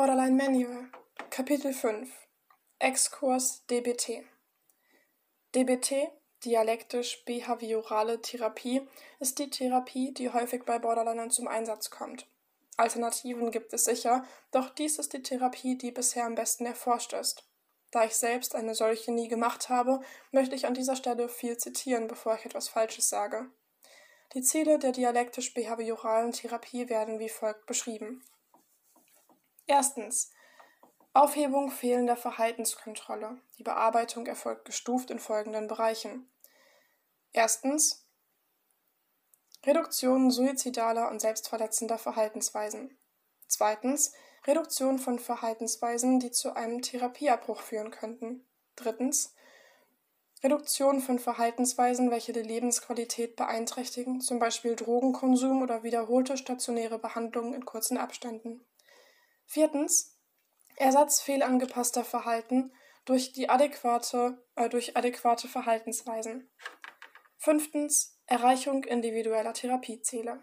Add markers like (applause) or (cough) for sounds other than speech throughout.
Borderline Manual Kapitel 5 Exkurs DBT DBT, dialektisch-behaviorale Therapie, ist die Therapie, die häufig bei Borderlinern zum Einsatz kommt. Alternativen gibt es sicher, doch dies ist die Therapie, die bisher am besten erforscht ist. Da ich selbst eine solche nie gemacht habe, möchte ich an dieser Stelle viel zitieren, bevor ich etwas Falsches sage. Die Ziele der dialektisch-behavioralen Therapie werden wie folgt beschrieben. Erstens. Aufhebung fehlender Verhaltenskontrolle. Die Bearbeitung erfolgt gestuft in folgenden Bereichen. Erstens. Reduktion suizidaler und selbstverletzender Verhaltensweisen. Zweitens. Reduktion von Verhaltensweisen, die zu einem Therapieabbruch führen könnten. Drittens. Reduktion von Verhaltensweisen, welche die Lebensqualität beeinträchtigen, zum Beispiel Drogenkonsum oder wiederholte stationäre Behandlungen in kurzen Abständen. Viertens. Ersatz fehlangepasster Verhalten durch, die adäquate, äh, durch adäquate Verhaltensweisen. Fünftens. Erreichung individueller Therapieziele.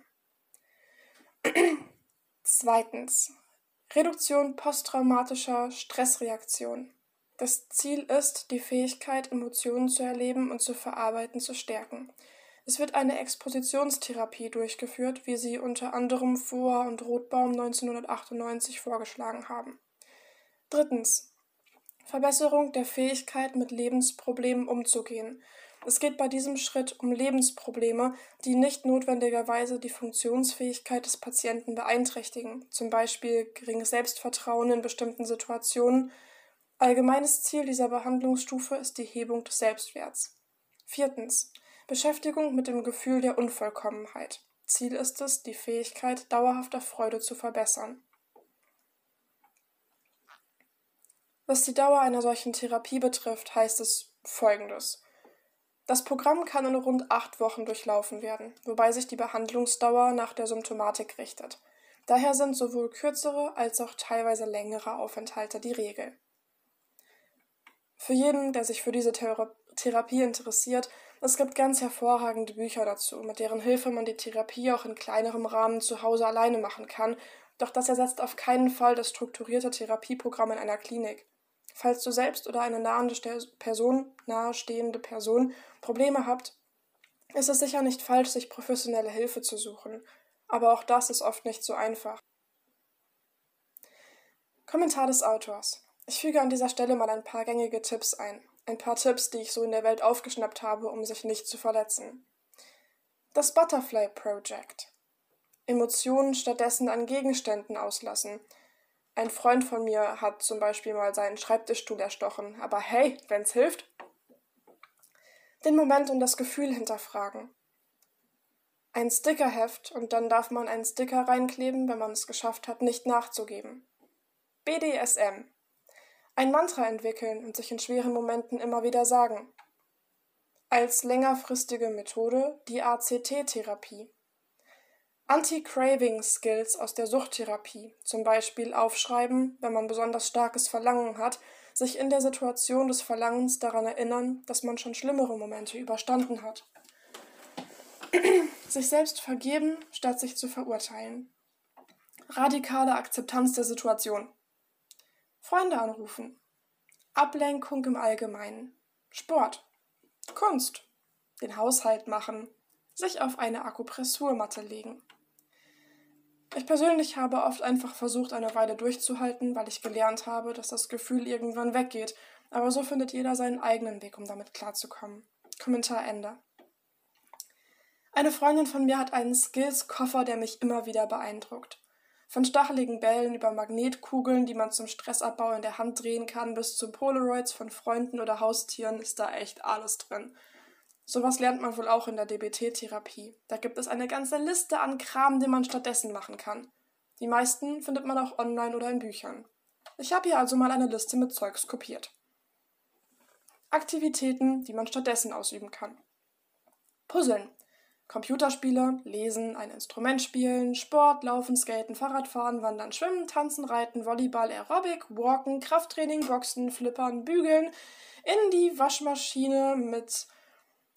(clears throat) Zweitens. Reduktion posttraumatischer Stressreaktion. Das Ziel ist, die Fähigkeit, Emotionen zu erleben und zu verarbeiten, zu stärken. Es wird eine Expositionstherapie durchgeführt, wie sie unter anderem Foa und Rothbaum 1998 vorgeschlagen haben. Drittens. Verbesserung der Fähigkeit, mit Lebensproblemen umzugehen. Es geht bei diesem Schritt um Lebensprobleme, die nicht notwendigerweise die Funktionsfähigkeit des Patienten beeinträchtigen, zum Beispiel geringes Selbstvertrauen in bestimmten Situationen, Allgemeines Ziel dieser Behandlungsstufe ist die Hebung des Selbstwerts. Viertens. Beschäftigung mit dem Gefühl der Unvollkommenheit. Ziel ist es, die Fähigkeit dauerhafter Freude zu verbessern. Was die Dauer einer solchen Therapie betrifft, heißt es Folgendes. Das Programm kann in rund acht Wochen durchlaufen werden, wobei sich die Behandlungsdauer nach der Symptomatik richtet. Daher sind sowohl kürzere als auch teilweise längere Aufenthalte die Regel. Für jeden, der sich für diese Thera Therapie interessiert, es gibt ganz hervorragende Bücher dazu, mit deren Hilfe man die Therapie auch in kleinerem Rahmen zu Hause alleine machen kann, doch das ersetzt auf keinen Fall das strukturierte Therapieprogramm in einer Klinik. Falls du selbst oder eine nahende Person, nahestehende Person Probleme habt, ist es sicher nicht falsch, sich professionelle Hilfe zu suchen. Aber auch das ist oft nicht so einfach. Kommentar des Autors. Ich füge an dieser Stelle mal ein paar gängige Tipps ein. Ein paar Tipps, die ich so in der Welt aufgeschnappt habe, um sich nicht zu verletzen. Das Butterfly Project. Emotionen stattdessen an Gegenständen auslassen. Ein Freund von mir hat zum Beispiel mal seinen Schreibtischstuhl erstochen, aber hey, wenn's hilft. Den Moment und das Gefühl hinterfragen. Ein Stickerheft und dann darf man einen Sticker reinkleben, wenn man es geschafft hat, nicht nachzugeben. BDSM ein Mantra entwickeln und sich in schweren Momenten immer wieder sagen. Als längerfristige Methode die ACT-Therapie. Anti-Craving-Skills aus der Suchttherapie, zum Beispiel aufschreiben, wenn man besonders starkes Verlangen hat, sich in der Situation des Verlangens daran erinnern, dass man schon schlimmere Momente überstanden hat. sich selbst vergeben, statt sich zu verurteilen. Radikale Akzeptanz der Situation. Freunde anrufen. Ablenkung im Allgemeinen. Sport. Kunst. Den Haushalt machen. Sich auf eine Akupressurmatte legen. Ich persönlich habe oft einfach versucht, eine Weile durchzuhalten, weil ich gelernt habe, dass das Gefühl irgendwann weggeht, aber so findet jeder seinen eigenen Weg, um damit klarzukommen. Kommentar Ende. Eine Freundin von mir hat einen Skills-Koffer, der mich immer wieder beeindruckt. Von stacheligen Bällen über Magnetkugeln, die man zum Stressabbau in der Hand drehen kann, bis zu Polaroids von Freunden oder Haustieren ist da echt alles drin. Sowas lernt man wohl auch in der DBT-Therapie. Da gibt es eine ganze Liste an Kram, den man stattdessen machen kann. Die meisten findet man auch online oder in Büchern. Ich habe hier also mal eine Liste mit Zeugs kopiert. Aktivitäten, die man stattdessen ausüben kann. Puzzeln. Computerspiele, Lesen, ein Instrument spielen, Sport, Laufen, Skaten, Fahrradfahren, Wandern, Schwimmen, Tanzen, Reiten, Volleyball, Aerobic, Walken, Krafttraining, Boxen, Flippern, Bügeln, in die Waschmaschine mit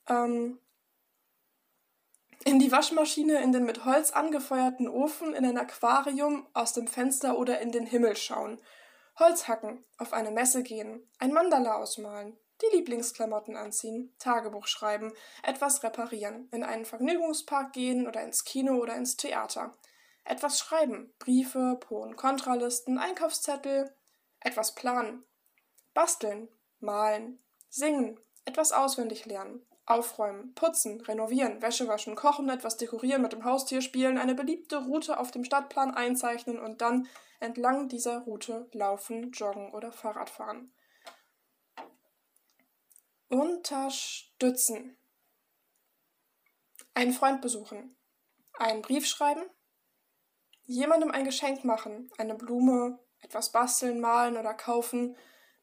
ähm, In die Waschmaschine, in den mit Holz angefeuerten Ofen, in ein Aquarium, aus dem Fenster oder in den Himmel schauen. Holz hacken, auf eine Messe gehen, ein Mandala ausmalen, die Lieblingsklamotten anziehen, Tagebuch schreiben, etwas reparieren, in einen Vergnügungspark gehen oder ins Kino oder ins Theater. Etwas schreiben, Briefe, Pro- und Kontralisten, Einkaufszettel, etwas planen, basteln, malen, singen, etwas auswendig lernen, aufräumen, putzen, renovieren, Wäsche waschen, kochen, etwas dekorieren, mit dem Haustier spielen, eine beliebte Route auf dem Stadtplan einzeichnen und dann entlang dieser Route laufen, joggen oder Fahrrad fahren. Unterstützen. Einen Freund besuchen. Einen Brief schreiben. Jemandem ein Geschenk machen. Eine Blume, etwas basteln, malen oder kaufen.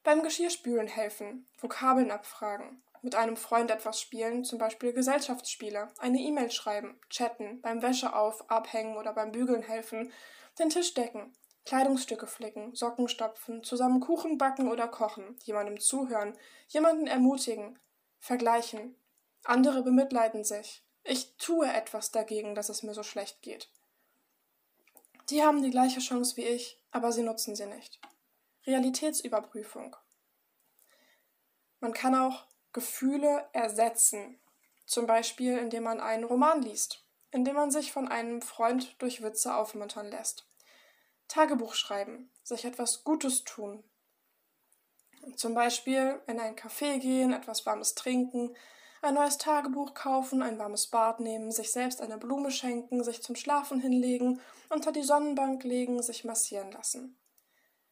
Beim Geschirrspülen helfen. Vokabeln abfragen. Mit einem Freund etwas spielen, zum Beispiel Gesellschaftsspiele. Eine E-Mail schreiben. Chatten. Beim Wäscheauf, Abhängen oder beim Bügeln helfen. Den Tisch decken. Kleidungsstücke flicken, Socken stopfen, zusammen Kuchen backen oder kochen, jemandem zuhören, jemanden ermutigen, vergleichen. Andere bemitleiden sich. Ich tue etwas dagegen, dass es mir so schlecht geht. Die haben die gleiche Chance wie ich, aber sie nutzen sie nicht. Realitätsüberprüfung. Man kann auch Gefühle ersetzen, zum Beispiel indem man einen Roman liest, indem man sich von einem Freund durch Witze aufmuntern lässt. Tagebuch schreiben, sich etwas Gutes tun. Zum Beispiel in ein Café gehen, etwas Warmes trinken, ein neues Tagebuch kaufen, ein warmes Bad nehmen, sich selbst eine Blume schenken, sich zum Schlafen hinlegen, unter die Sonnenbank legen, sich massieren lassen.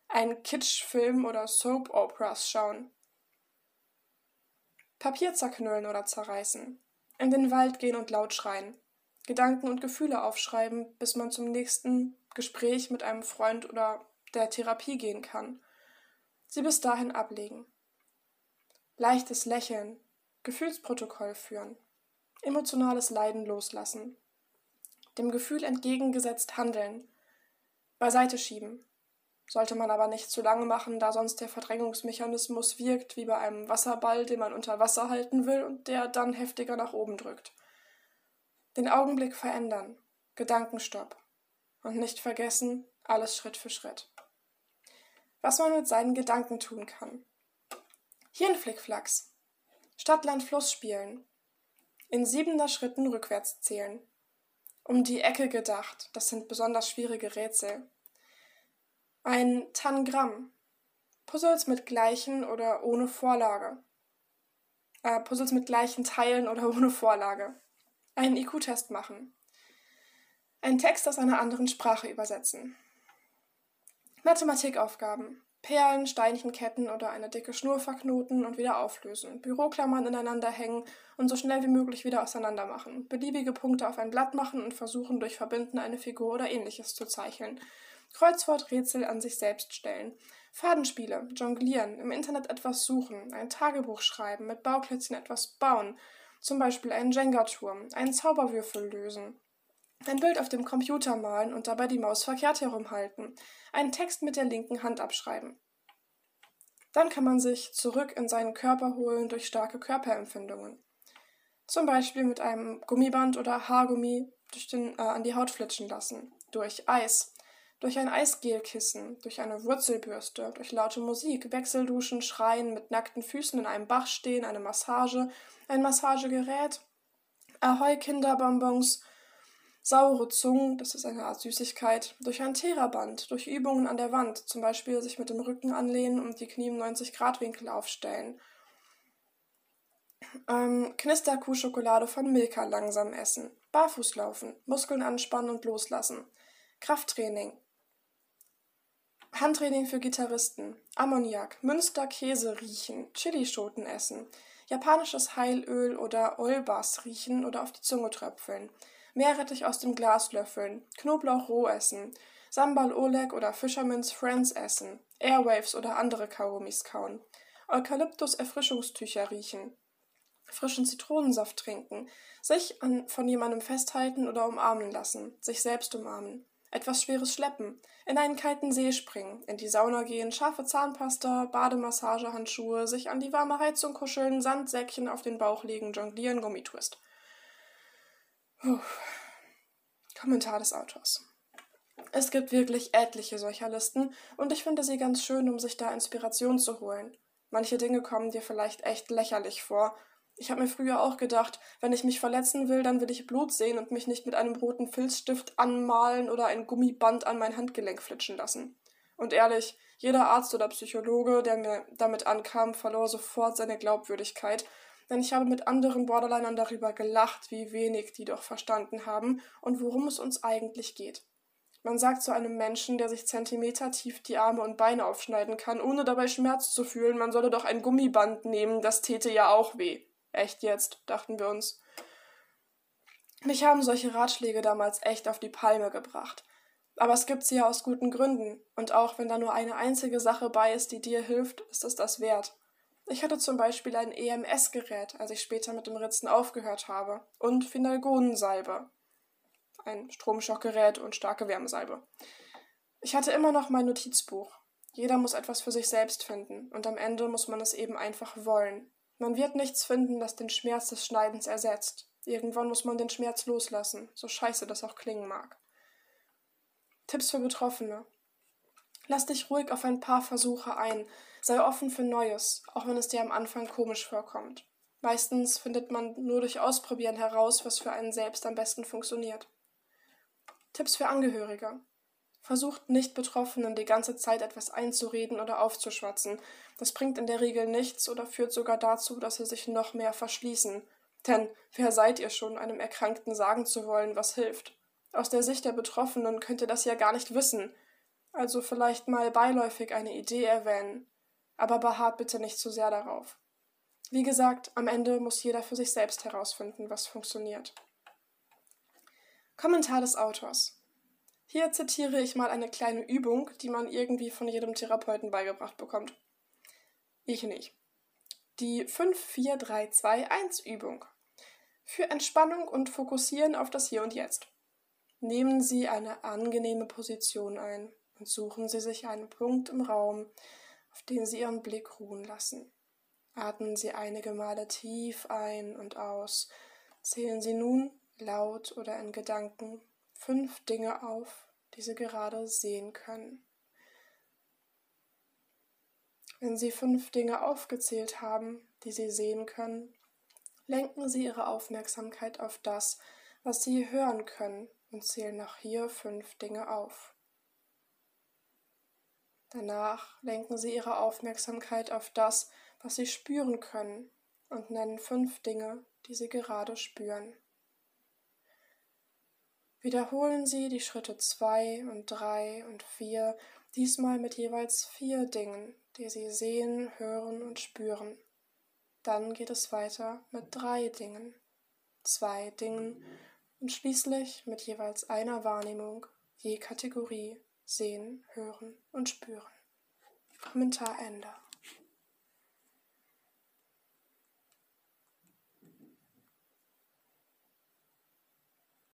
Ein Kitschfilm oder Soap Operas schauen. Papier zerknüllen oder zerreißen. In den Wald gehen und laut schreien. Gedanken und Gefühle aufschreiben, bis man zum nächsten Gespräch mit einem Freund oder der Therapie gehen kann. Sie bis dahin ablegen. Leichtes Lächeln, Gefühlsprotokoll führen, emotionales Leiden loslassen, dem Gefühl entgegengesetzt handeln, beiseite schieben. Sollte man aber nicht zu lange machen, da sonst der Verdrängungsmechanismus wirkt wie bei einem Wasserball, den man unter Wasser halten will und der dann heftiger nach oben drückt. Den Augenblick verändern, Gedankenstopp, und nicht vergessen, alles Schritt für Schritt. Was man mit seinen Gedanken tun kann. Hirnflickflacks. Stadt, Land, Fluss spielen. In siebender Schritten rückwärts zählen. Um die Ecke gedacht, das sind besonders schwierige Rätsel. Ein Tangramm. Puzzles mit gleichen oder ohne Vorlage. Äh, Puzzles mit gleichen Teilen oder (laughs) ohne Vorlage. Einen IQ-Test machen. Einen Text aus einer anderen Sprache übersetzen. Mathematikaufgaben. Perlen, Steinchenketten oder eine dicke Schnur verknoten und wieder auflösen. Büroklammern ineinander hängen und so schnell wie möglich wieder auseinander machen. Beliebige Punkte auf ein Blatt machen und versuchen, durch Verbinden eine Figur oder ähnliches zu zeicheln. Kreuzworträtsel an sich selbst stellen. Fadenspiele, jonglieren, im Internet etwas suchen, ein Tagebuch schreiben, mit Bauklötzchen etwas bauen, zum Beispiel einen Jenga-Turm, einen Zauberwürfel lösen, ein Bild auf dem Computer malen und dabei die Maus verkehrt herumhalten. Einen Text mit der linken Hand abschreiben. Dann kann man sich zurück in seinen Körper holen durch starke Körperempfindungen. Zum Beispiel mit einem Gummiband oder Haargummi den, äh, an die Haut flitschen lassen. Durch Eis. Durch ein Eisgelkissen, durch eine Wurzelbürste, durch laute Musik, Wechselduschen, Schreien, mit nackten Füßen in einem Bach stehen, eine Massage, ein Massagegerät, Ahoi Kinderbonbons, Saure Zungen, das ist eine Art Süßigkeit, durch ein Theraband, durch Übungen an der Wand, zum Beispiel sich mit dem Rücken anlehnen und die Knie im 90-Grad-Winkel aufstellen. Ähm, Knisterkuhschokolade von Milka langsam essen. Barfuß laufen, Muskeln anspannen und loslassen. Krafttraining. Handtraining für Gitarristen. Ammoniak, Münster, Käse riechen, Chilischoten essen. Japanisches Heilöl oder Olbas riechen oder auf die Zunge tröpfeln. Meerrettich aus dem Glas löffeln, Knoblauch roh essen, Sambal Oleg oder Fisherman's Friends essen, Airwaves oder andere Kaugummis kauen, Eukalyptus-Erfrischungstücher riechen, frischen Zitronensaft trinken, sich an, von jemandem festhalten oder umarmen lassen, sich selbst umarmen, etwas Schweres schleppen, in einen kalten See springen, in die Sauna gehen, scharfe Zahnpasta, Bademassagehandschuhe, sich an die warme Heizung kuscheln, Sandsäckchen auf den Bauch legen, jonglieren, Gummitwist. Puh. Kommentar des Autors. Es gibt wirklich etliche solcher Listen und ich finde sie ganz schön, um sich da Inspiration zu holen. Manche Dinge kommen dir vielleicht echt lächerlich vor. Ich habe mir früher auch gedacht, wenn ich mich verletzen will, dann will ich Blut sehen und mich nicht mit einem roten Filzstift anmalen oder ein Gummiband an mein Handgelenk flitschen lassen. Und ehrlich, jeder Arzt oder Psychologe, der mir damit ankam, verlor sofort seine Glaubwürdigkeit, denn ich habe mit anderen Borderlinern darüber gelacht, wie wenig die doch verstanden haben und worum es uns eigentlich geht. Man sagt zu einem Menschen, der sich zentimetertief die Arme und Beine aufschneiden kann, ohne dabei Schmerz zu fühlen, man solle doch ein Gummiband nehmen, das täte ja auch weh. Echt jetzt, dachten wir uns. Mich haben solche Ratschläge damals echt auf die Palme gebracht. Aber es gibt sie ja aus guten Gründen, und auch wenn da nur eine einzige Sache bei ist, die dir hilft, ist es das wert. Ich hatte zum Beispiel ein EMS-Gerät, als ich später mit dem Ritzen aufgehört habe, und Finalgonensalbe ein Stromschockgerät und starke Wärmesalbe. Ich hatte immer noch mein Notizbuch. Jeder muss etwas für sich selbst finden, und am Ende muss man es eben einfach wollen. Man wird nichts finden, das den Schmerz des Schneidens ersetzt. Irgendwann muss man den Schmerz loslassen, so scheiße das auch klingen mag. Tipps für Betroffene. Lass dich ruhig auf ein paar Versuche ein, sei offen für Neues, auch wenn es dir am Anfang komisch vorkommt. Meistens findet man nur durch Ausprobieren heraus, was für einen selbst am besten funktioniert. Tipps für Angehörige. Versucht nicht Betroffenen die ganze Zeit etwas einzureden oder aufzuschwatzen. Das bringt in der Regel nichts oder führt sogar dazu, dass sie sich noch mehr verschließen. Denn wer seid ihr schon, einem Erkrankten sagen zu wollen, was hilft? Aus der Sicht der Betroffenen könnt ihr das ja gar nicht wissen. Also vielleicht mal beiläufig eine Idee erwähnen. Aber beharrt bitte nicht zu sehr darauf. Wie gesagt, am Ende muss jeder für sich selbst herausfinden, was funktioniert. Kommentar des Autors. Hier zitiere ich mal eine kleine Übung, die man irgendwie von jedem Therapeuten beigebracht bekommt. Ich nicht. Die 5-4-3-2-1-Übung. Für Entspannung und Fokussieren auf das Hier und Jetzt. Nehmen Sie eine angenehme Position ein und suchen Sie sich einen Punkt im Raum, auf den Sie Ihren Blick ruhen lassen. Atmen Sie einige Male tief ein und aus. Zählen Sie nun laut oder in Gedanken fünf Dinge auf, die Sie gerade sehen können. Wenn Sie fünf Dinge aufgezählt haben, die Sie sehen können, lenken Sie Ihre Aufmerksamkeit auf das, was Sie hören können und zählen nach hier fünf Dinge auf. Danach lenken Sie Ihre Aufmerksamkeit auf das, was Sie spüren können und nennen fünf Dinge, die Sie gerade spüren. Wiederholen Sie die Schritte zwei und drei und vier, diesmal mit jeweils vier Dingen, die Sie sehen, hören und spüren. Dann geht es weiter mit drei Dingen, zwei Dingen und schließlich mit jeweils einer Wahrnehmung, je Kategorie, sehen, hören und spüren. Kommentar Ende.